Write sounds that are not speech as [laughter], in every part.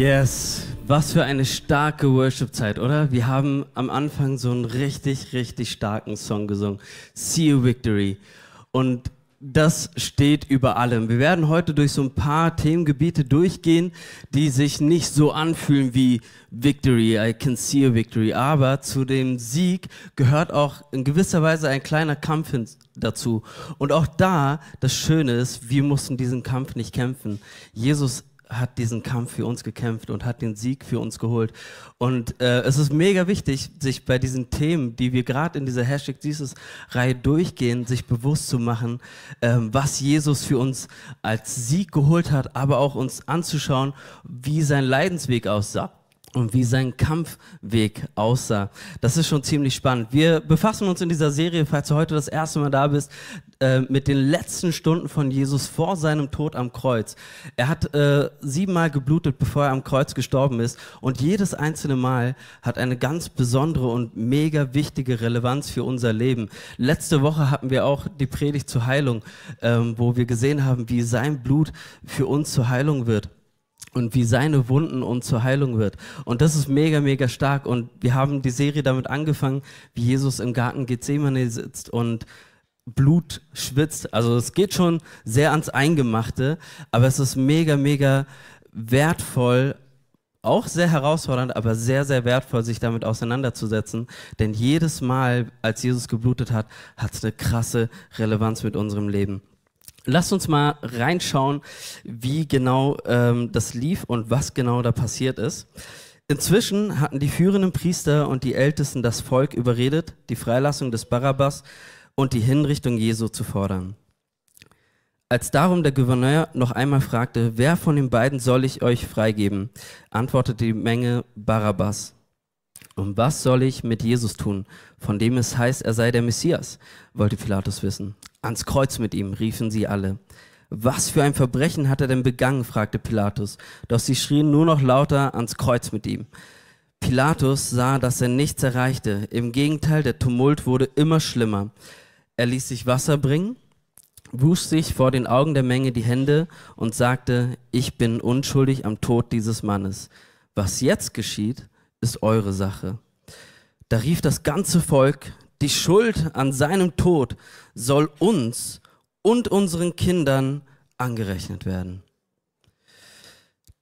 Yes, was für eine starke Worship-Zeit, oder? Wir haben am Anfang so einen richtig, richtig starken Song gesungen. See You Victory. Und das steht über allem. Wir werden heute durch so ein paar Themengebiete durchgehen, die sich nicht so anfühlen wie Victory, I can see a victory. Aber zu dem Sieg gehört auch in gewisser Weise ein kleiner Kampf dazu. Und auch da, das Schöne ist, wir mussten diesen Kampf nicht kämpfen. Jesus hat diesen Kampf für uns gekämpft und hat den Sieg für uns geholt. Und äh, es ist mega wichtig, sich bei diesen Themen, die wir gerade in dieser Hashtag Jesus Reihe durchgehen, sich bewusst zu machen, ähm, was Jesus für uns als Sieg geholt hat, aber auch uns anzuschauen, wie sein Leidensweg aussah und wie sein Kampfweg aussah. Das ist schon ziemlich spannend. Wir befassen uns in dieser Serie, falls du heute das erste Mal da bist, äh, mit den letzten Stunden von Jesus vor seinem Tod am Kreuz. Er hat äh, siebenmal geblutet, bevor er am Kreuz gestorben ist. Und jedes einzelne Mal hat eine ganz besondere und mega wichtige Relevanz für unser Leben. Letzte Woche hatten wir auch die Predigt zur Heilung, ähm, wo wir gesehen haben, wie sein Blut für uns zur Heilung wird und wie seine Wunden uns zur Heilung wird. Und das ist mega, mega stark. Und wir haben die Serie damit angefangen, wie Jesus im Garten Gethsemane sitzt und Blut schwitzt. Also es geht schon sehr ans Eingemachte, aber es ist mega, mega wertvoll, auch sehr herausfordernd, aber sehr, sehr wertvoll, sich damit auseinanderzusetzen. Denn jedes Mal, als Jesus geblutet hat, hat es eine krasse Relevanz mit unserem Leben. Lasst uns mal reinschauen, wie genau ähm, das lief und was genau da passiert ist. Inzwischen hatten die führenden Priester und die Ältesten das Volk überredet, die Freilassung des Barabbas und die Hinrichtung Jesu zu fordern. Als darum der Gouverneur noch einmal fragte, wer von den beiden soll ich euch freigeben, antwortete die Menge Barabbas. Und was soll ich mit Jesus tun, von dem es heißt, er sei der Messias? wollte Pilatus wissen. Ans Kreuz mit ihm, riefen sie alle. Was für ein Verbrechen hat er denn begangen? fragte Pilatus. Doch sie schrien nur noch lauter ans Kreuz mit ihm. Pilatus sah, dass er nichts erreichte. Im Gegenteil, der Tumult wurde immer schlimmer. Er ließ sich Wasser bringen, wusch sich vor den Augen der Menge die Hände und sagte, ich bin unschuldig am Tod dieses Mannes. Was jetzt geschieht, ist eure Sache. Da rief das ganze Volk, die Schuld an seinem Tod soll uns und unseren Kindern angerechnet werden.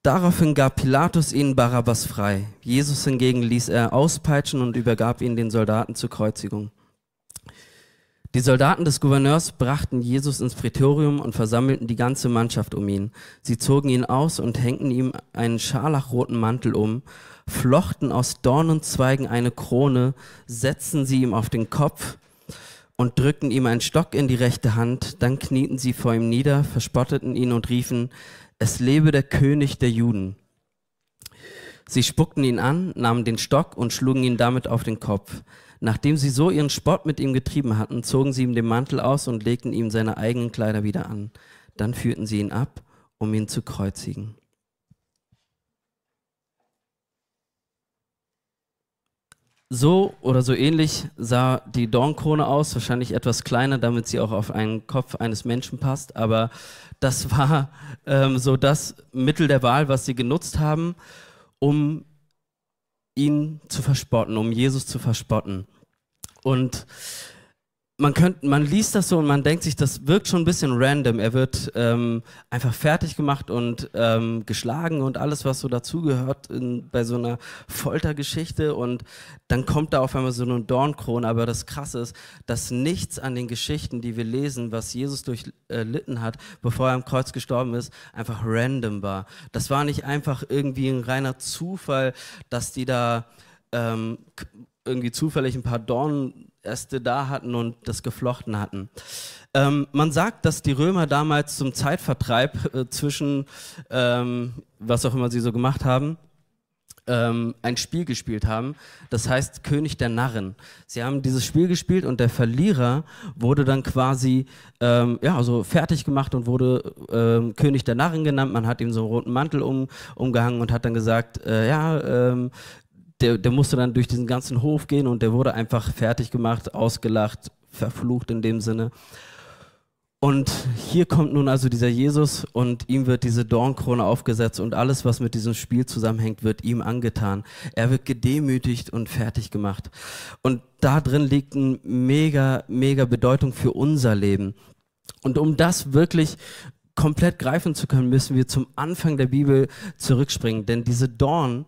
Daraufhin gab Pilatus ihnen Barabbas frei. Jesus hingegen ließ er auspeitschen und übergab ihn den Soldaten zur Kreuzigung. Die Soldaten des Gouverneurs brachten Jesus ins Prätorium und versammelten die ganze Mannschaft um ihn. Sie zogen ihn aus und hängten ihm einen scharlachroten Mantel um, flochten aus Dornenzweigen eine Krone, setzten sie ihm auf den Kopf und drückten ihm einen Stock in die rechte Hand. Dann knieten sie vor ihm nieder, verspotteten ihn und riefen, es lebe der König der Juden. Sie spuckten ihn an, nahmen den Stock und schlugen ihn damit auf den Kopf. Nachdem sie so ihren Spott mit ihm getrieben hatten, zogen sie ihm den Mantel aus und legten ihm seine eigenen Kleider wieder an. Dann führten sie ihn ab, um ihn zu kreuzigen. So oder so ähnlich sah die Dornkrone aus, wahrscheinlich etwas kleiner, damit sie auch auf einen Kopf eines Menschen passt, aber das war ähm, so das Mittel der Wahl, was sie genutzt haben, um ihn zu verspotten, um Jesus zu verspotten. Und man, könnt, man liest das so und man denkt sich, das wirkt schon ein bisschen random. Er wird ähm, einfach fertig gemacht und ähm, geschlagen und alles, was so dazugehört bei so einer Foltergeschichte. Und dann kommt da auf einmal so eine Dornkrone. Aber das Krasse ist, dass nichts an den Geschichten, die wir lesen, was Jesus durchlitten hat, bevor er am Kreuz gestorben ist, einfach random war. Das war nicht einfach irgendwie ein reiner Zufall, dass die da ähm, irgendwie zufällig ein paar Dornäste da hatten und das geflochten hatten. Ähm, man sagt, dass die Römer damals zum Zeitvertreib äh, zwischen, ähm, was auch immer sie so gemacht haben, ähm, ein Spiel gespielt haben. Das heißt König der Narren. Sie haben dieses Spiel gespielt und der Verlierer wurde dann quasi ähm, ja, also fertig gemacht und wurde ähm, König der Narren genannt. Man hat ihm so einen roten Mantel um, umgehangen und hat dann gesagt, äh, ja, ähm, der, der musste dann durch diesen ganzen Hof gehen und der wurde einfach fertig gemacht, ausgelacht, verflucht in dem Sinne. Und hier kommt nun also dieser Jesus und ihm wird diese Dornkrone aufgesetzt und alles, was mit diesem Spiel zusammenhängt, wird ihm angetan. Er wird gedemütigt und fertig gemacht. Und da drin liegt eine mega, mega Bedeutung für unser Leben. Und um das wirklich komplett greifen zu können, müssen wir zum Anfang der Bibel zurückspringen. Denn diese Dorn,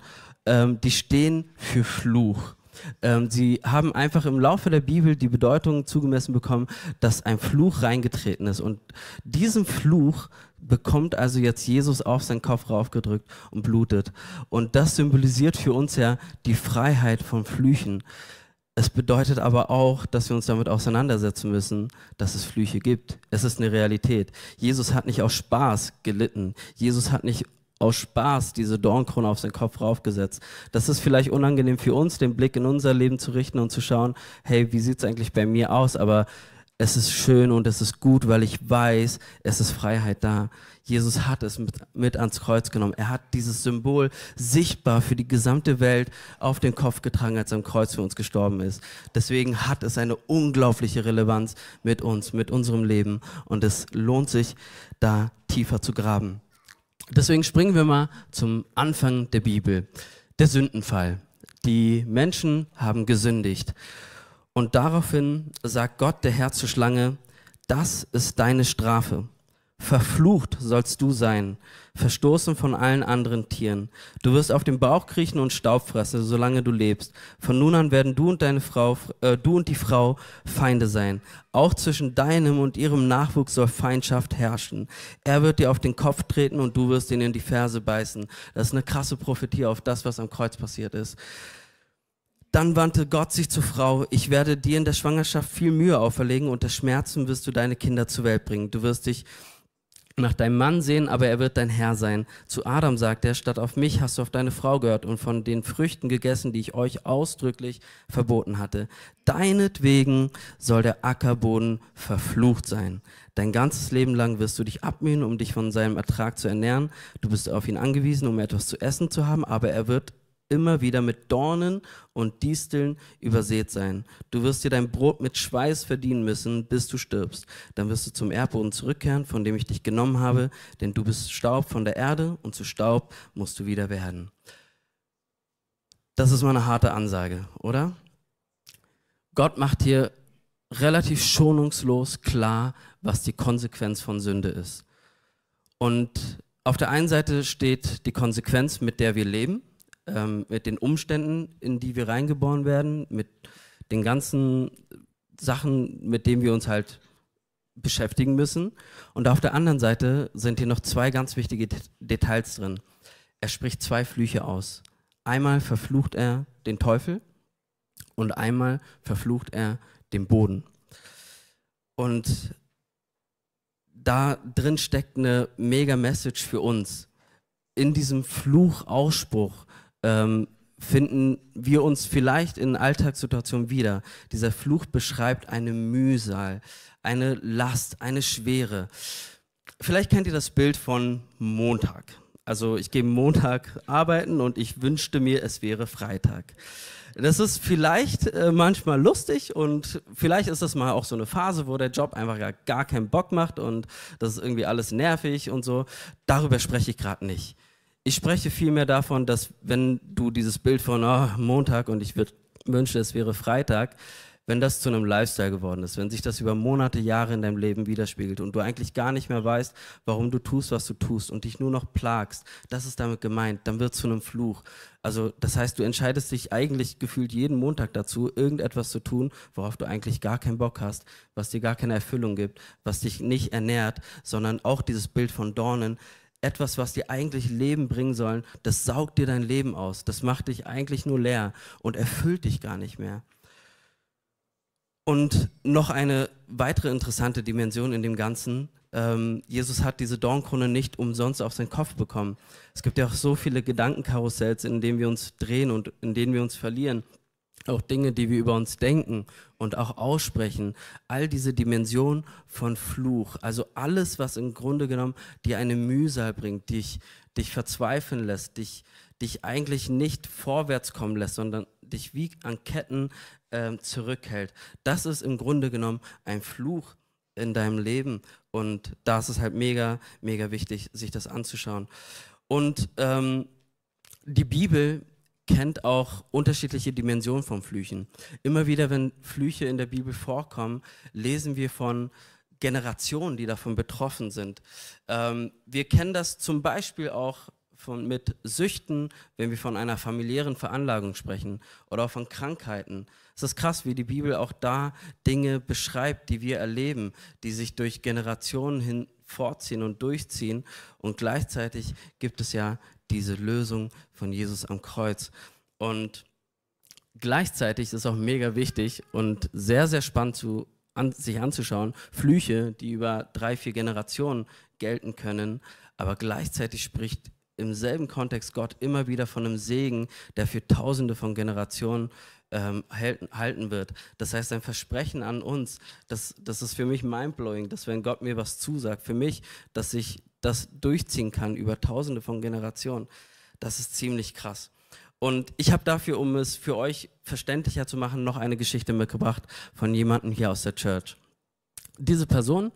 ähm, die stehen für Fluch. Ähm, sie haben einfach im Laufe der Bibel die Bedeutung zugemessen bekommen, dass ein Fluch reingetreten ist. Und diesen Fluch bekommt also jetzt Jesus auf seinen Kopf raufgedrückt und blutet. Und das symbolisiert für uns ja die Freiheit von Flüchen. Es bedeutet aber auch, dass wir uns damit auseinandersetzen müssen, dass es Flüche gibt. Es ist eine Realität. Jesus hat nicht aus Spaß gelitten. Jesus hat nicht aus Spaß diese Dornkrone auf seinen Kopf raufgesetzt. Das ist vielleicht unangenehm für uns, den Blick in unser Leben zu richten und zu schauen, hey, wie sieht es eigentlich bei mir aus? Aber es ist schön und es ist gut, weil ich weiß, es ist Freiheit da. Jesus hat es mit, mit, ans Kreuz genommen. Er hat dieses Symbol sichtbar für die gesamte Welt auf den Kopf getragen, als er am Kreuz für uns gestorben ist. Deswegen hat es eine unglaubliche Relevanz mit uns, mit unserem Leben. Und es lohnt sich, da tiefer zu graben. Deswegen springen wir mal zum Anfang der Bibel. Der Sündenfall. Die Menschen haben gesündigt. Und daraufhin sagt Gott, der Herr zur Schlange, das ist deine Strafe. Verflucht sollst du sein, verstoßen von allen anderen Tieren. Du wirst auf dem Bauch kriechen und Staub fressen, solange du lebst. Von nun an werden du und deine Frau, äh, du und die Frau Feinde sein. Auch zwischen deinem und ihrem Nachwuchs soll Feindschaft herrschen. Er wird dir auf den Kopf treten und du wirst ihn in die Ferse beißen. Das ist eine krasse Prophetie auf das, was am Kreuz passiert ist. Dann wandte Gott sich zur Frau, ich werde dir in der Schwangerschaft viel Mühe auferlegen, unter Schmerzen wirst du deine Kinder zur Welt bringen. Du wirst dich nach deinem Mann sehen, aber er wird dein Herr sein. Zu Adam sagt er, statt auf mich hast du auf deine Frau gehört und von den Früchten gegessen, die ich euch ausdrücklich verboten hatte. Deinetwegen soll der Ackerboden verflucht sein. Dein ganzes Leben lang wirst du dich abmühen, um dich von seinem Ertrag zu ernähren. Du bist auf ihn angewiesen, um etwas zu essen zu haben, aber er wird immer wieder mit Dornen und Disteln übersät sein. Du wirst dir dein Brot mit Schweiß verdienen müssen, bis du stirbst. Dann wirst du zum Erdboden zurückkehren, von dem ich dich genommen habe, denn du bist Staub von der Erde und zu Staub musst du wieder werden. Das ist mal eine harte Ansage, oder? Gott macht hier relativ schonungslos klar, was die Konsequenz von Sünde ist. Und auf der einen Seite steht die Konsequenz, mit der wir leben ähm, mit den Umständen, in die wir reingeboren werden, mit den ganzen Sachen, mit denen wir uns halt beschäftigen müssen. Und auf der anderen Seite sind hier noch zwei ganz wichtige Details drin. Er spricht zwei Flüche aus. Einmal verflucht er den Teufel und einmal verflucht er den Boden. Und da drin steckt eine mega Message für uns. In diesem Fluchausspruch ähm, finden wir uns vielleicht in Alltagssituationen wieder. Dieser Fluch beschreibt eine Mühsal, eine Last, eine Schwere. Vielleicht kennt ihr das Bild von Montag. Also ich gehe Montag arbeiten und ich wünschte mir, es wäre Freitag. Das ist vielleicht äh, manchmal lustig und vielleicht ist das mal auch so eine Phase, wo der Job einfach ja gar keinen Bock macht und das ist irgendwie alles nervig und so. Darüber spreche ich gerade nicht. Ich spreche vielmehr davon, dass wenn du dieses Bild von oh, Montag und ich wünsche, es wäre Freitag, wenn das zu einem Lifestyle geworden ist, wenn sich das über Monate, Jahre in deinem Leben widerspiegelt und du eigentlich gar nicht mehr weißt, warum du tust, was du tust und dich nur noch plagst, das ist damit gemeint, dann wird es zu einem Fluch. Also das heißt, du entscheidest dich eigentlich gefühlt jeden Montag dazu, irgendetwas zu tun, worauf du eigentlich gar keinen Bock hast, was dir gar keine Erfüllung gibt, was dich nicht ernährt, sondern auch dieses Bild von Dornen, etwas, was dir eigentlich Leben bringen soll, das saugt dir dein Leben aus. Das macht dich eigentlich nur leer und erfüllt dich gar nicht mehr. Und noch eine weitere interessante Dimension in dem Ganzen. Ähm, Jesus hat diese Dornkrone nicht umsonst auf seinen Kopf bekommen. Es gibt ja auch so viele Gedankenkarussells, in denen wir uns drehen und in denen wir uns verlieren auch Dinge, die wir über uns denken und auch aussprechen, all diese Dimension von Fluch, also alles, was im Grunde genommen dir eine Mühsal bringt, dich, dich verzweifeln lässt, dich, dich eigentlich nicht vorwärts kommen lässt, sondern dich wie an Ketten äh, zurückhält. Das ist im Grunde genommen ein Fluch, in deinem Leben. Und da ist es halt mega, mega wichtig, sich das anzuschauen. Und ähm, die Bibel kennt auch unterschiedliche Dimensionen von Flüchen. Immer wieder, wenn Flüche in der Bibel vorkommen, lesen wir von Generationen, die davon betroffen sind. Ähm, wir kennen das zum Beispiel auch von, mit Süchten, wenn wir von einer familiären Veranlagung sprechen oder auch von Krankheiten. Es ist krass, wie die Bibel auch da Dinge beschreibt, die wir erleben, die sich durch Generationen hin fortziehen und durchziehen. Und gleichzeitig gibt es ja diese Lösung von Jesus am Kreuz. Und gleichzeitig ist es auch mega wichtig und sehr, sehr spannend zu, an, sich anzuschauen, Flüche, die über drei, vier Generationen gelten können, aber gleichzeitig spricht im selben Kontext Gott immer wieder von einem Segen, der für tausende von Generationen ähm, halten, wird. Das heißt, ein Versprechen an uns, das, das ist für mich mindblowing, dass wenn Gott mir was zusagt, für mich, dass ich das durchziehen kann über tausende von Generationen, das ist ziemlich krass. Und ich habe dafür, um es für euch verständlicher zu machen, noch eine Geschichte mitgebracht von jemandem hier aus der Church. Diese Person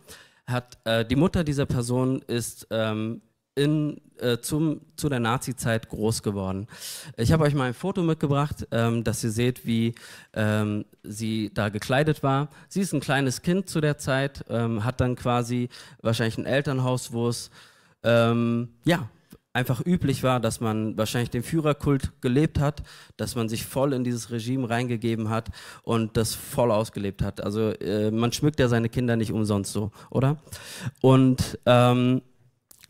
hat, äh, die Mutter dieser Person ist ähm, in, äh, zum, zu der Nazi-Zeit groß geworden. Ich habe euch mal ein Foto mitgebracht, ähm, dass ihr seht, wie ähm, sie da gekleidet war. Sie ist ein kleines Kind zu der Zeit, ähm, hat dann quasi wahrscheinlich ein Elternhaus, wo es ähm, ja, einfach üblich war, dass man wahrscheinlich den Führerkult gelebt hat, dass man sich voll in dieses Regime reingegeben hat und das voll ausgelebt hat. Also äh, man schmückt ja seine Kinder nicht umsonst so, oder? Und ähm,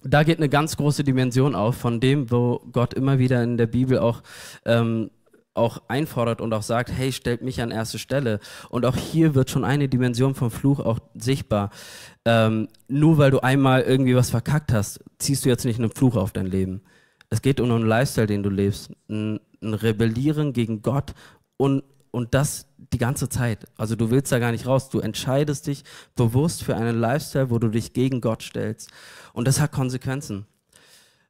da geht eine ganz große Dimension auf von dem, wo Gott immer wieder in der Bibel auch ähm, auch einfordert und auch sagt, hey, stellt mich an erste Stelle. Und auch hier wird schon eine Dimension vom Fluch auch sichtbar. Ähm, nur weil du einmal irgendwie was verkackt hast, ziehst du jetzt nicht einen Fluch auf dein Leben. Es geht um einen Lifestyle, den du lebst. Ein, ein Rebellieren gegen Gott und, und das die ganze Zeit. Also du willst da gar nicht raus. Du entscheidest dich bewusst für einen Lifestyle, wo du dich gegen Gott stellst. Und das hat Konsequenzen.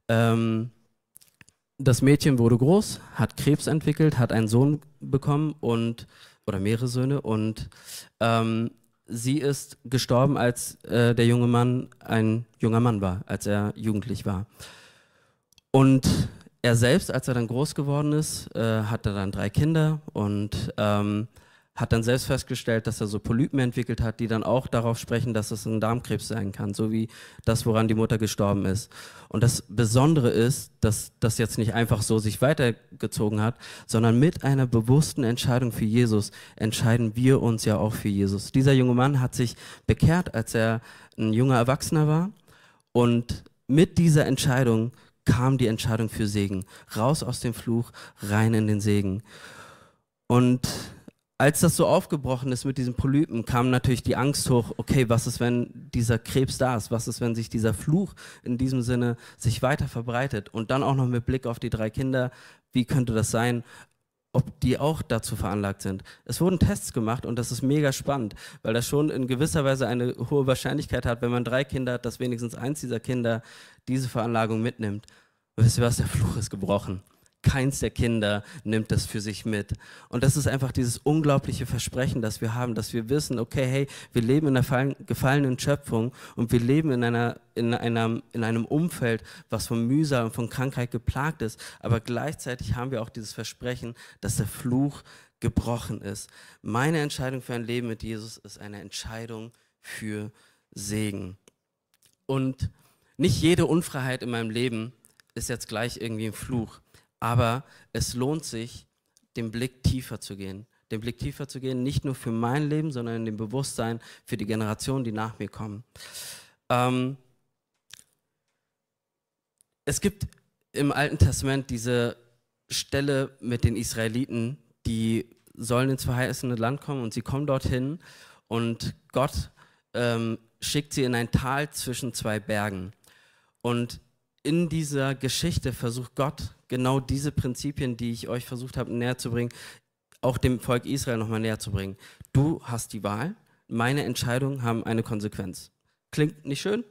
Ähm, das Mädchen wurde groß, hat Krebs entwickelt, hat einen Sohn bekommen und oder mehrere Söhne und ähm, sie ist gestorben, als äh, der junge Mann ein junger Mann war, als er jugendlich war. Und er selbst, als er dann groß geworden ist, äh, hatte dann drei Kinder und ähm, hat dann selbst festgestellt, dass er so Polypen entwickelt hat, die dann auch darauf sprechen, dass es ein Darmkrebs sein kann, so wie das, woran die Mutter gestorben ist. Und das Besondere ist, dass das jetzt nicht einfach so sich weitergezogen hat, sondern mit einer bewussten Entscheidung für Jesus entscheiden wir uns ja auch für Jesus. Dieser junge Mann hat sich bekehrt, als er ein junger Erwachsener war und mit dieser Entscheidung kam die Entscheidung für Segen. Raus aus dem Fluch, rein in den Segen. Und als das so aufgebrochen ist mit diesen Polypen, kam natürlich die Angst hoch, okay, was ist, wenn dieser Krebs da ist? Was ist, wenn sich dieser Fluch in diesem Sinne sich weiter verbreitet? Und dann auch noch mit Blick auf die drei Kinder, wie könnte das sein, ob die auch dazu veranlagt sind. Es wurden Tests gemacht und das ist mega spannend, weil das schon in gewisser Weise eine hohe Wahrscheinlichkeit hat, wenn man drei Kinder hat, dass wenigstens eins dieser Kinder diese Veranlagung mitnimmt. Und wisst ihr was, der Fluch ist gebrochen keins der Kinder nimmt das für sich mit. Und das ist einfach dieses unglaubliche Versprechen, das wir haben, dass wir wissen, okay, hey, wir leben in einer gefallenen Schöpfung und wir leben in, einer, in, einer, in einem Umfeld, was von Mühsal und von Krankheit geplagt ist. Aber gleichzeitig haben wir auch dieses Versprechen, dass der Fluch gebrochen ist. Meine Entscheidung für ein Leben mit Jesus ist eine Entscheidung für Segen. Und nicht jede Unfreiheit in meinem Leben ist jetzt gleich irgendwie ein Fluch. Aber es lohnt sich, den Blick tiefer zu gehen. Den Blick tiefer zu gehen, nicht nur für mein Leben, sondern in dem Bewusstsein für die Generationen, die nach mir kommen. Ähm, es gibt im Alten Testament diese Stelle mit den Israeliten, die sollen ins verheißene Land kommen und sie kommen dorthin und Gott ähm, schickt sie in ein Tal zwischen zwei Bergen. Und in dieser Geschichte versucht Gott genau diese Prinzipien, die ich euch versucht habe näher zu bringen, auch dem Volk Israel nochmal näher zu bringen. Du hast die Wahl, meine Entscheidungen haben eine Konsequenz. Klingt nicht schön,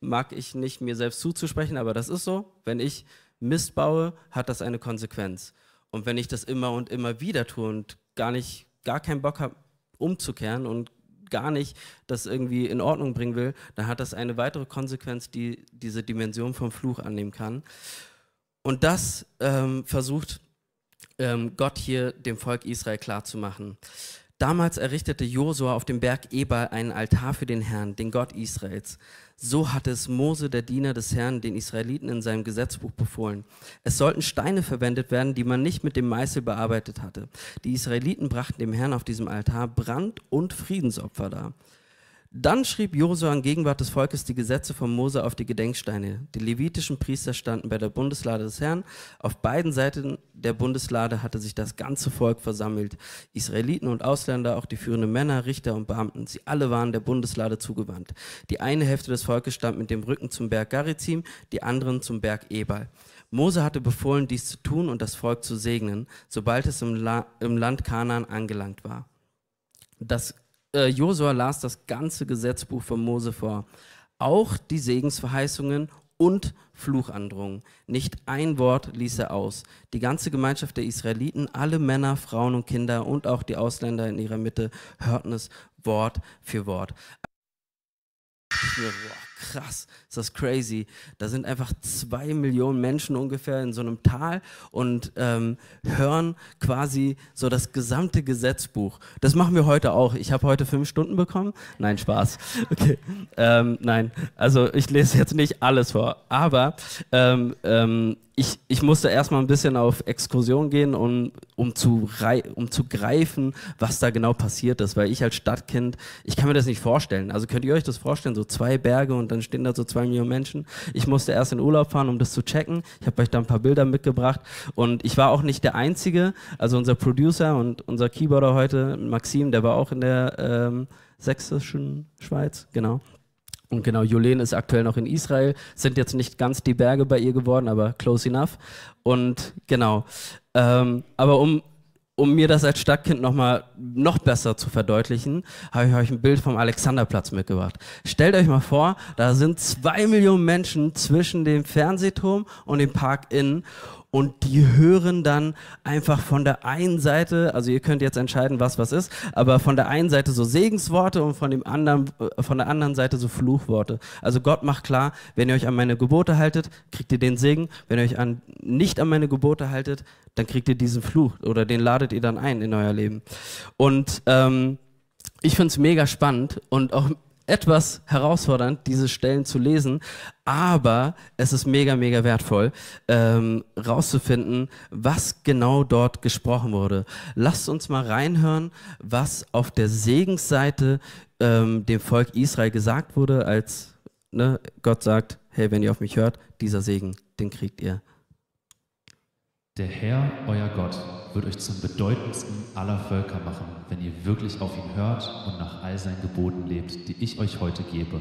mag ich nicht mir selbst zuzusprechen, aber das ist so. Wenn ich Mist baue, hat das eine Konsequenz. Und wenn ich das immer und immer wieder tue und gar nicht, gar keinen Bock habe, umzukehren und gar nicht das irgendwie in Ordnung bringen will, dann hat das eine weitere Konsequenz, die diese Dimension vom Fluch annehmen kann. Und das ähm, versucht ähm, Gott hier dem Volk Israel klarzumachen. Damals errichtete Josua auf dem Berg Ebal einen Altar für den Herrn, den Gott Israels. So hatte es Mose, der Diener des Herrn, den Israeliten in seinem Gesetzbuch befohlen. Es sollten Steine verwendet werden, die man nicht mit dem Meißel bearbeitet hatte. Die Israeliten brachten dem Herrn auf diesem Altar Brand- und Friedensopfer dar. Dann schrieb Josua in Gegenwart des Volkes die Gesetze von Mose auf die Gedenksteine. Die levitischen Priester standen bei der Bundeslade des Herrn. Auf beiden Seiten der Bundeslade hatte sich das ganze Volk versammelt. Israeliten und Ausländer, auch die führenden Männer, Richter und Beamten. Sie alle waren der Bundeslade zugewandt. Die eine Hälfte des Volkes stand mit dem Rücken zum Berg Garizim, die anderen zum Berg Ebal. Mose hatte befohlen, dies zu tun und das Volk zu segnen, sobald es im, La im Land Kanaan angelangt war. Das äh, Josua las das ganze Gesetzbuch von Mose vor, auch die Segensverheißungen und Fluchandrohungen. Nicht ein Wort ließ er aus. Die ganze Gemeinschaft der Israeliten, alle Männer, Frauen und Kinder und auch die Ausländer in ihrer Mitte hörten es Wort für Wort. Ich mir, boah, krass, ist das crazy. Da sind einfach zwei Millionen Menschen ungefähr in so einem Tal und ähm, hören quasi so das gesamte Gesetzbuch. Das machen wir heute auch. Ich habe heute fünf Stunden bekommen. Nein, Spaß. [laughs] Okay. Ähm, nein, also ich lese jetzt nicht alles vor, aber ähm, ähm ich, ich musste erstmal ein bisschen auf Exkursion gehen, um, um, zu um zu greifen, was da genau passiert ist. Weil ich als Stadtkind, ich kann mir das nicht vorstellen. Also könnt ihr euch das vorstellen, so zwei Berge und dann stehen da so zwei Millionen Menschen. Ich musste erst in Urlaub fahren, um das zu checken. Ich habe euch da ein paar Bilder mitgebracht. Und ich war auch nicht der Einzige. Also unser Producer und unser Keyboarder heute, Maxim, der war auch in der ähm, sächsischen Schweiz, genau. Und genau, Jolene ist aktuell noch in Israel, sind jetzt nicht ganz die Berge bei ihr geworden, aber close enough. Und genau, ähm, aber um, um mir das als Stadtkind nochmal noch besser zu verdeutlichen, habe ich euch ein Bild vom Alexanderplatz mitgebracht. Stellt euch mal vor, da sind zwei Millionen Menschen zwischen dem Fernsehturm und dem Park Inn und die hören dann einfach von der einen Seite, also ihr könnt jetzt entscheiden, was was ist, aber von der einen Seite so Segensworte und von dem anderen, äh, von der anderen Seite so Fluchworte. Also Gott macht klar, wenn ihr euch an meine Gebote haltet, kriegt ihr den Segen. Wenn ihr euch an, nicht an meine Gebote haltet, dann kriegt ihr diesen Fluch oder den ladet ihr dann ein in euer Leben. Und ähm, ich finde es mega spannend und auch etwas herausfordernd, diese Stellen zu lesen, aber es ist mega, mega wertvoll, ähm, rauszufinden, was genau dort gesprochen wurde. Lasst uns mal reinhören, was auf der Segensseite ähm, dem Volk Israel gesagt wurde, als ne, Gott sagt, hey, wenn ihr auf mich hört, dieser Segen, den kriegt ihr. Der Herr, euer Gott, wird euch zum bedeutendsten aller Völker machen, wenn ihr wirklich auf ihn hört und nach all seinen Geboten lebt, die ich euch heute gebe.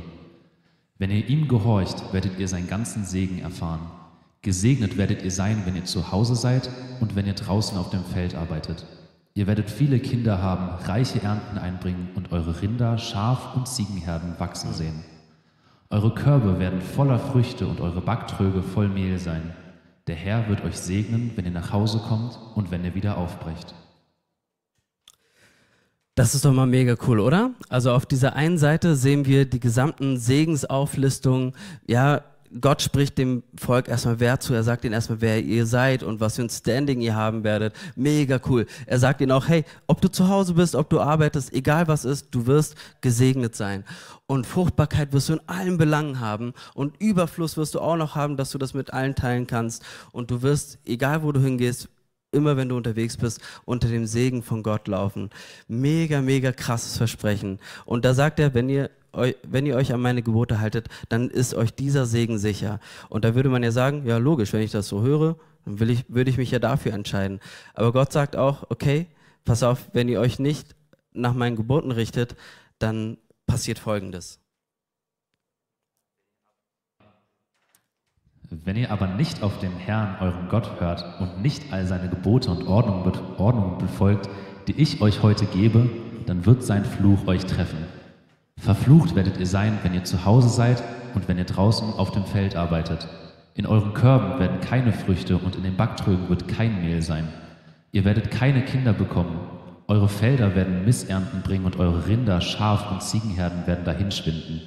Wenn ihr ihm gehorcht, werdet ihr seinen ganzen Segen erfahren. Gesegnet werdet ihr sein, wenn ihr zu Hause seid und wenn ihr draußen auf dem Feld arbeitet. Ihr werdet viele Kinder haben, reiche Ernten einbringen und eure Rinder, Schaf- und Ziegenherden wachsen sehen. Eure Körbe werden voller Früchte und eure Backtröge voll Mehl sein. Der Herr wird euch segnen, wenn ihr nach Hause kommt und wenn ihr wieder aufbrecht. Das ist doch mal mega cool, oder? Also auf dieser einen Seite sehen wir die gesamten Segensauflistungen, ja, Gott spricht dem Volk erstmal wer zu. Er sagt ihnen erstmal, wer ihr seid und was für ein Standing ihr haben werdet. Mega cool. Er sagt ihnen auch, hey, ob du zu Hause bist, ob du arbeitest, egal was ist, du wirst gesegnet sein. Und Fruchtbarkeit wirst du in allen Belangen haben. Und Überfluss wirst du auch noch haben, dass du das mit allen teilen kannst. Und du wirst, egal wo du hingehst, immer wenn du unterwegs bist, unter dem Segen von Gott laufen. Mega, mega krasses Versprechen. Und da sagt er, wenn ihr wenn ihr euch an meine Gebote haltet, dann ist euch dieser Segen sicher. Und da würde man ja sagen, ja logisch, wenn ich das so höre, dann will ich, würde ich mich ja dafür entscheiden. Aber Gott sagt auch, okay, pass auf, wenn ihr euch nicht nach meinen Geboten richtet, dann passiert Folgendes. Wenn ihr aber nicht auf den Herrn, euren Gott, hört und nicht all seine Gebote und Ordnungen befolgt, die ich euch heute gebe, dann wird sein Fluch euch treffen. Verflucht werdet ihr sein, wenn ihr zu Hause seid und wenn ihr draußen auf dem Feld arbeitet. In euren Körben werden keine Früchte und in den Backtrögen wird kein Mehl sein. Ihr werdet keine Kinder bekommen Eure Felder werden Missernten bringen und eure Rinder, Schaf und Ziegenherden werden dahinschwinden.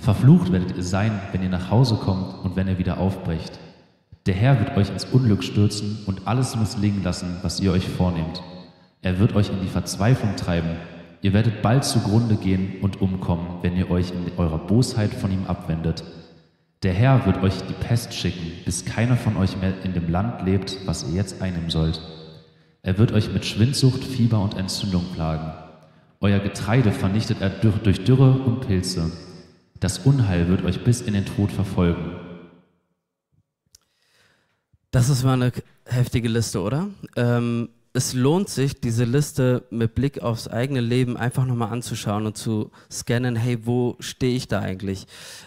Verflucht werdet ihr sein, wenn ihr nach Hause kommt und wenn ihr wieder aufbrecht. Der Herr wird euch ins Unglück stürzen und alles misslingen lassen, was ihr euch vornehmt. Er wird euch in die Verzweiflung treiben. Ihr werdet bald zugrunde gehen und umkommen, wenn ihr euch in eurer Bosheit von ihm abwendet. Der Herr wird euch die Pest schicken, bis keiner von euch mehr in dem Land lebt, was ihr jetzt einnehmen sollt. Er wird euch mit Schwindsucht, Fieber und Entzündung plagen. Euer Getreide vernichtet er durch Dürre und Pilze. Das Unheil wird euch bis in den Tod verfolgen. Das ist mal eine heftige Liste, oder? Ähm, es lohnt sich, diese Liste mit Blick aufs eigene Leben einfach nochmal anzuschauen und zu scannen, hey, wo stehe ich da eigentlich?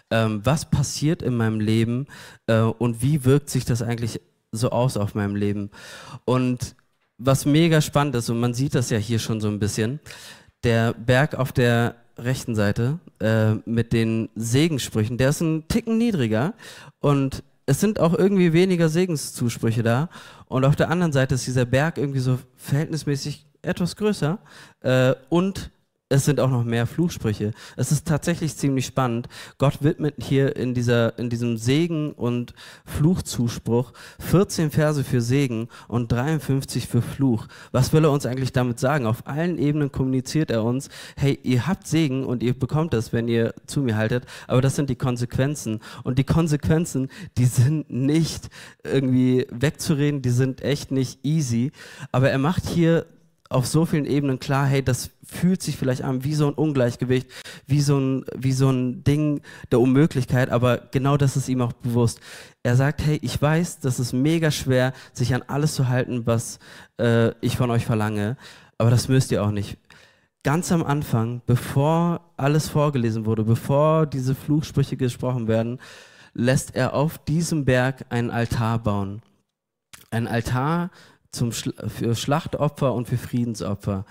Ähm, was passiert in meinem Leben äh, und wie wirkt sich das eigentlich so aus auf meinem Leben? Und was mega spannend ist, und man sieht das ja hier schon so ein bisschen, der Berg auf der rechten Seite äh, mit den Segenssprüchen, der ist ein Ticken niedriger und es sind auch irgendwie weniger Segenszusprüche da. Und auf der anderen Seite ist dieser Berg irgendwie so verhältnismäßig etwas größer äh, und es sind auch noch mehr Fluchsprüche. Es ist tatsächlich ziemlich spannend. Gott widmet hier in, dieser, in diesem Segen- und Fluchzuspruch 14 Verse für Segen und 53 für Fluch. Was will er uns eigentlich damit sagen? Auf allen Ebenen kommuniziert er uns, hey, ihr habt Segen und ihr bekommt das, wenn ihr zu mir haltet, aber das sind die Konsequenzen. Und die Konsequenzen, die sind nicht irgendwie wegzureden, die sind echt nicht easy. Aber er macht hier auf so vielen Ebenen klar, hey, das fühlt sich vielleicht an wie so ein Ungleichgewicht, wie so ein, wie so ein Ding der Unmöglichkeit, aber genau das ist ihm auch bewusst. Er sagt, hey, ich weiß, das ist mega schwer, sich an alles zu halten, was äh, ich von euch verlange, aber das müsst ihr auch nicht. Ganz am Anfang, bevor alles vorgelesen wurde, bevor diese Fluchsprüche gesprochen werden, lässt er auf diesem Berg einen Altar bauen. Ein Altar zum Schla für Schlachtopfer und für Friedensopfer.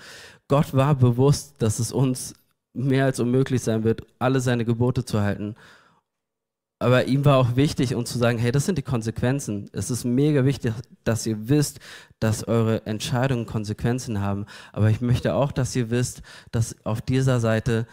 Gott war bewusst, dass es uns mehr als unmöglich sein wird, alle seine Gebote zu halten. Aber ihm war auch wichtig, uns zu sagen, hey, das sind die Konsequenzen. Es ist mega wichtig, dass ihr wisst, dass eure Entscheidungen Konsequenzen haben. Aber ich möchte auch, dass ihr wisst, dass auf dieser Seite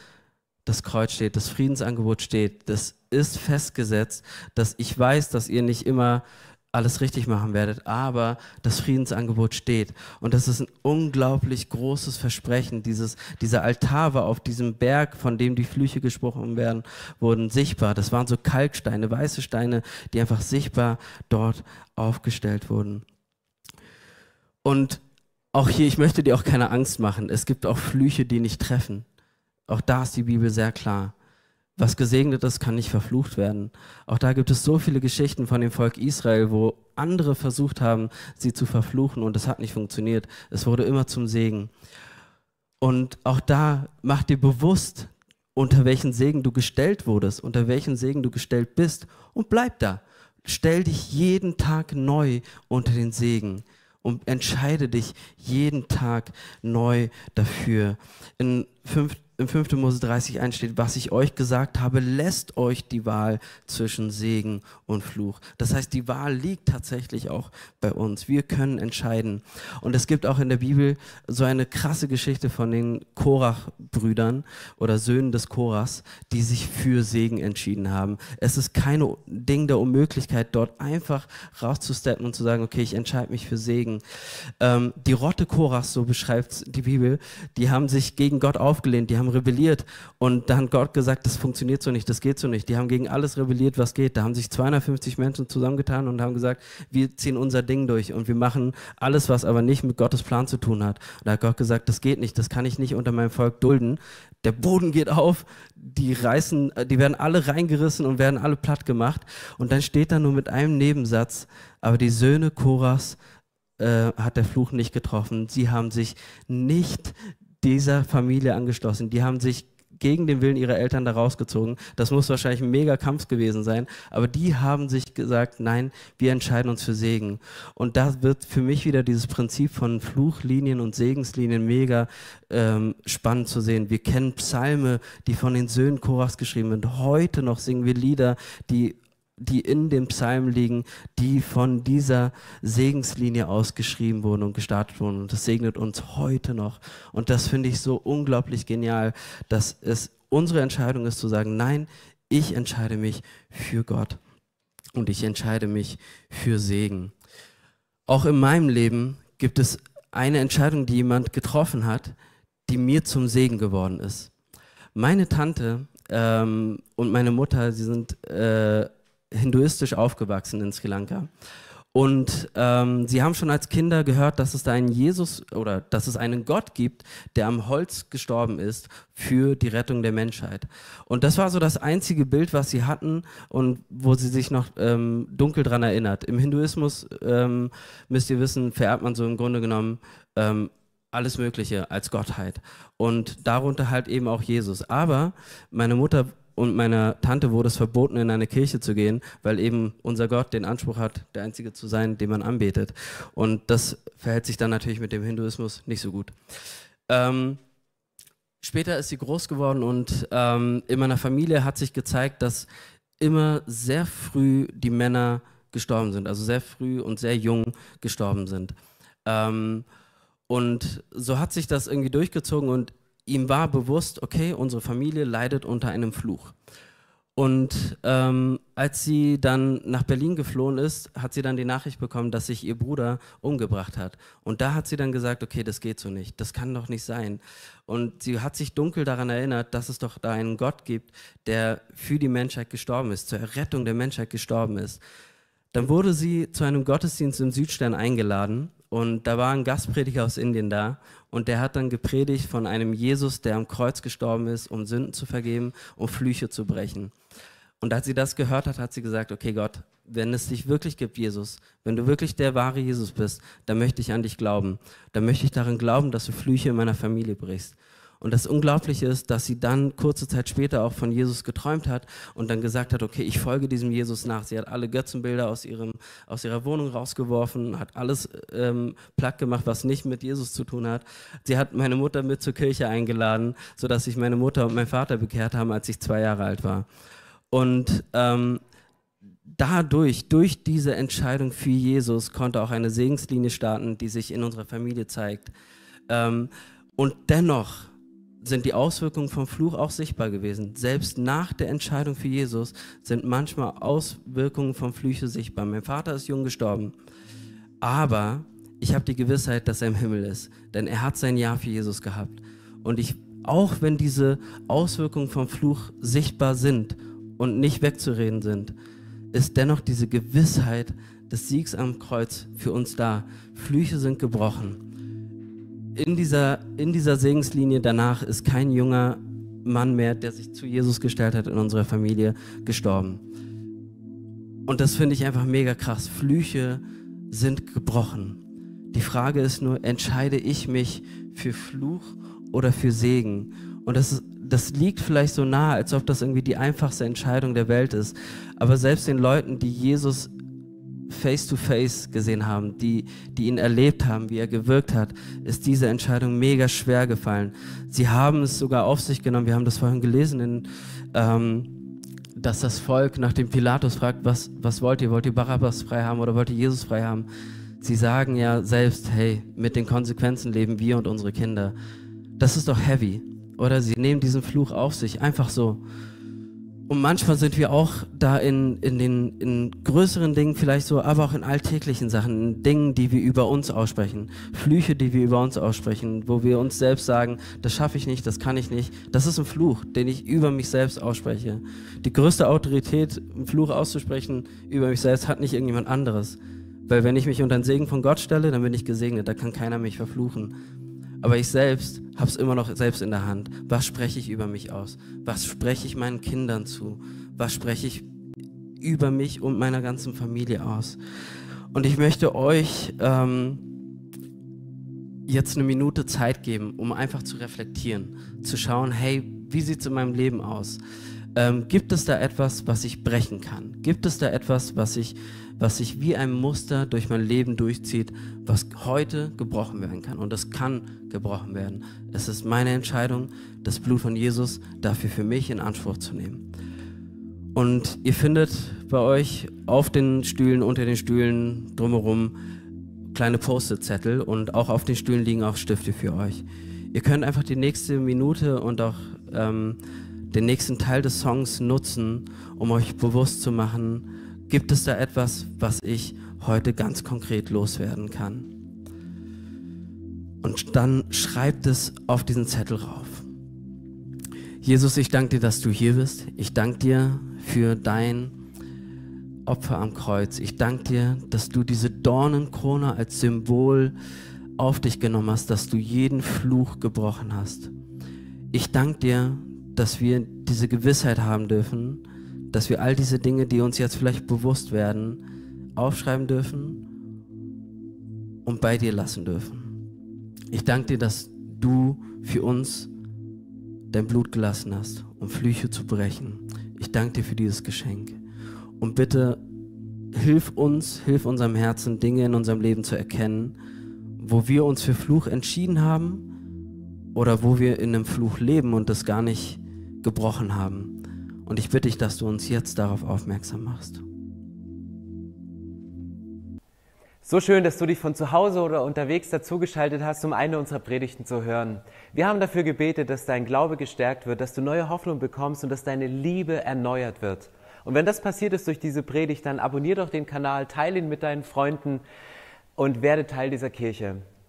das Kreuz steht, das Friedensangebot steht. Das ist festgesetzt, dass ich weiß, dass ihr nicht immer alles richtig machen werdet, aber das Friedensangebot steht. Und das ist ein unglaublich großes Versprechen. Dieses, dieser Altar war auf diesem Berg, von dem die Flüche gesprochen werden, wurden sichtbar. Das waren so Kalksteine, weiße Steine, die einfach sichtbar dort aufgestellt wurden. Und auch hier, ich möchte dir auch keine Angst machen. Es gibt auch Flüche, die nicht treffen. Auch da ist die Bibel sehr klar. Was gesegnet ist, kann nicht verflucht werden. Auch da gibt es so viele Geschichten von dem Volk Israel, wo andere versucht haben, sie zu verfluchen und es hat nicht funktioniert. Es wurde immer zum Segen. Und auch da mach dir bewusst, unter welchen Segen du gestellt wurdest, unter welchen Segen du gestellt bist und bleib da. Stell dich jeden Tag neu unter den Segen und entscheide dich jeden Tag neu dafür. In 5 im 5. Mose 30 einsteht, was ich euch gesagt habe, lässt euch die Wahl zwischen Segen und Fluch. Das heißt, die Wahl liegt tatsächlich auch bei uns. Wir können entscheiden. Und es gibt auch in der Bibel so eine krasse Geschichte von den Korach-Brüdern oder Söhnen des Korachs, die sich für Segen entschieden haben. Es ist kein Ding der Unmöglichkeit, dort einfach rauszusteppen und zu sagen, okay, ich entscheide mich für Segen. Ähm, die Rotte Korachs, so beschreibt die Bibel, die haben sich gegen Gott aufgelehnt, die haben rebelliert und dann hat Gott gesagt, das funktioniert so nicht, das geht so nicht. Die haben gegen alles rebelliert, was geht. Da haben sich 250 Menschen zusammengetan und haben gesagt, wir ziehen unser Ding durch und wir machen alles, was aber nicht mit Gottes Plan zu tun hat. Und da hat Gott gesagt, das geht nicht, das kann ich nicht unter meinem Volk dulden. Der Boden geht auf, die reißen, die werden alle reingerissen und werden alle platt gemacht. Und dann steht da nur mit einem Nebensatz, aber die Söhne Koras äh, hat der Fluch nicht getroffen. Sie haben sich nicht dieser Familie angeschlossen. Die haben sich gegen den Willen ihrer Eltern da rausgezogen. Das muss wahrscheinlich ein mega Kampf gewesen sein. Aber die haben sich gesagt, nein, wir entscheiden uns für Segen. Und da wird für mich wieder dieses Prinzip von Fluchlinien und Segenslinien mega ähm, spannend zu sehen. Wir kennen Psalme, die von den Söhnen Korachs geschrieben sind. Heute noch singen wir Lieder, die die in dem Psalm liegen, die von dieser Segenslinie ausgeschrieben wurden und gestartet wurden. Und das segnet uns heute noch. Und das finde ich so unglaublich genial, dass es unsere Entscheidung ist zu sagen, nein, ich entscheide mich für Gott und ich entscheide mich für Segen. Auch in meinem Leben gibt es eine Entscheidung, die jemand getroffen hat, die mir zum Segen geworden ist. Meine Tante ähm, und meine Mutter, sie sind äh, hinduistisch aufgewachsen in Sri Lanka. Und ähm, sie haben schon als Kinder gehört, dass es da einen Jesus oder dass es einen Gott gibt, der am Holz gestorben ist für die Rettung der Menschheit. Und das war so das einzige Bild, was sie hatten und wo sie sich noch ähm, dunkel dran erinnert. Im Hinduismus, ähm, müsst ihr wissen, vererbt man so im Grunde genommen ähm, alles Mögliche als Gottheit. Und darunter halt eben auch Jesus. Aber meine Mutter und meiner Tante wurde es verboten, in eine Kirche zu gehen, weil eben unser Gott den Anspruch hat, der Einzige zu sein, den man anbetet. Und das verhält sich dann natürlich mit dem Hinduismus nicht so gut. Ähm, später ist sie groß geworden und ähm, in meiner Familie hat sich gezeigt, dass immer sehr früh die Männer gestorben sind, also sehr früh und sehr jung gestorben sind. Ähm, und so hat sich das irgendwie durchgezogen und ihm war bewusst, okay, unsere Familie leidet unter einem Fluch. Und ähm, als sie dann nach Berlin geflohen ist, hat sie dann die Nachricht bekommen, dass sich ihr Bruder umgebracht hat. Und da hat sie dann gesagt, okay, das geht so nicht, das kann doch nicht sein. Und sie hat sich dunkel daran erinnert, dass es doch da einen Gott gibt, der für die Menschheit gestorben ist, zur Errettung der Menschheit gestorben ist. Dann wurde sie zu einem Gottesdienst im Südstern eingeladen und da war ein Gastprediger aus Indien da und der hat dann gepredigt von einem Jesus, der am Kreuz gestorben ist, um Sünden zu vergeben, um Flüche zu brechen. Und als sie das gehört hat, hat sie gesagt, okay Gott, wenn es dich wirklich gibt, Jesus, wenn du wirklich der wahre Jesus bist, dann möchte ich an dich glauben. Dann möchte ich darin glauben, dass du Flüche in meiner Familie brichst. Und das Unglaubliche ist, dass sie dann kurze Zeit später auch von Jesus geträumt hat und dann gesagt hat, okay, ich folge diesem Jesus nach. Sie hat alle Götzenbilder aus, ihrem, aus ihrer Wohnung rausgeworfen, hat alles ähm, platt gemacht, was nicht mit Jesus zu tun hat. Sie hat meine Mutter mit zur Kirche eingeladen, sodass sich meine Mutter und mein Vater bekehrt haben, als ich zwei Jahre alt war. Und ähm, dadurch, durch diese Entscheidung für Jesus, konnte auch eine Segenslinie starten, die sich in unserer Familie zeigt. Ähm, und dennoch sind die Auswirkungen vom Fluch auch sichtbar gewesen. Selbst nach der Entscheidung für Jesus sind manchmal Auswirkungen von Flüche sichtbar. Mein Vater ist jung gestorben, aber ich habe die Gewissheit, dass er im Himmel ist, denn er hat sein Ja für Jesus gehabt. Und ich, auch wenn diese Auswirkungen vom Fluch sichtbar sind und nicht wegzureden sind, ist dennoch diese Gewissheit des Siegs am Kreuz für uns da. Flüche sind gebrochen in dieser, in dieser Segenslinie danach ist kein junger Mann mehr, der sich zu Jesus gestellt hat in unserer Familie, gestorben. Und das finde ich einfach mega krass. Flüche sind gebrochen. Die Frage ist nur, entscheide ich mich für Fluch oder für Segen? Und das, das liegt vielleicht so nah, als ob das irgendwie die einfachste Entscheidung der Welt ist. Aber selbst den Leuten, die Jesus face-to-face -face gesehen haben, die, die ihn erlebt haben, wie er gewirkt hat, ist diese Entscheidung mega schwer gefallen. Sie haben es sogar auf sich genommen, wir haben das vorhin gelesen, in, ähm, dass das Volk nach dem Pilatus fragt, was, was wollt ihr? Wollt ihr Barabbas frei haben oder wollt ihr Jesus frei haben? Sie sagen ja selbst, hey, mit den Konsequenzen leben wir und unsere Kinder. Das ist doch heavy. Oder sie nehmen diesen Fluch auf sich, einfach so. Und manchmal sind wir auch da in, in den in größeren Dingen vielleicht so, aber auch in alltäglichen Sachen, in Dingen, die wir über uns aussprechen, Flüche, die wir über uns aussprechen, wo wir uns selbst sagen, das schaffe ich nicht, das kann ich nicht. Das ist ein Fluch, den ich über mich selbst ausspreche. Die größte Autorität, einen Fluch auszusprechen über mich selbst, hat nicht irgendjemand anderes. Weil wenn ich mich unter den Segen von Gott stelle, dann bin ich gesegnet, da kann keiner mich verfluchen. Aber ich selbst habe es immer noch selbst in der Hand. Was spreche ich über mich aus? Was spreche ich meinen Kindern zu? Was spreche ich über mich und meiner ganzen Familie aus? Und ich möchte euch ähm, jetzt eine Minute Zeit geben, um einfach zu reflektieren, zu schauen, hey, wie sieht es in meinem Leben aus? Ähm, gibt es da etwas, was ich brechen kann? Gibt es da etwas, was ich was sich wie ein Muster durch mein Leben durchzieht, was heute gebrochen werden kann. Und es kann gebrochen werden. Es ist meine Entscheidung, das Blut von Jesus dafür für mich in Anspruch zu nehmen. Und ihr findet bei euch auf den Stühlen, unter den Stühlen drumherum kleine Post-it-Zettel und auch auf den Stühlen liegen auch Stifte für euch. Ihr könnt einfach die nächste Minute und auch ähm, den nächsten Teil des Songs nutzen, um euch bewusst zu machen, gibt es da etwas, was ich heute ganz konkret loswerden kann. Und dann schreibt es auf diesen Zettel rauf. Jesus, ich danke dir, dass du hier bist. Ich danke dir für dein Opfer am Kreuz. Ich danke dir, dass du diese Dornenkrone als Symbol auf dich genommen hast, dass du jeden Fluch gebrochen hast. Ich danke dir, dass wir diese Gewissheit haben dürfen, dass wir all diese Dinge, die uns jetzt vielleicht bewusst werden, aufschreiben dürfen und bei dir lassen dürfen. Ich danke dir, dass du für uns dein Blut gelassen hast, um Flüche zu brechen. Ich danke dir für dieses Geschenk. Und bitte hilf uns, hilf unserem Herzen, Dinge in unserem Leben zu erkennen, wo wir uns für Fluch entschieden haben oder wo wir in einem Fluch leben und das gar nicht gebrochen haben. Und ich bitte dich, dass du uns jetzt darauf aufmerksam machst. So schön, dass du dich von zu Hause oder unterwegs dazugeschaltet hast, um eine unserer Predigten zu hören. Wir haben dafür gebetet, dass dein Glaube gestärkt wird, dass du neue Hoffnung bekommst und dass deine Liebe erneuert wird. Und wenn das passiert ist durch diese Predigt, dann abonnier doch den Kanal, teile ihn mit deinen Freunden und werde Teil dieser Kirche.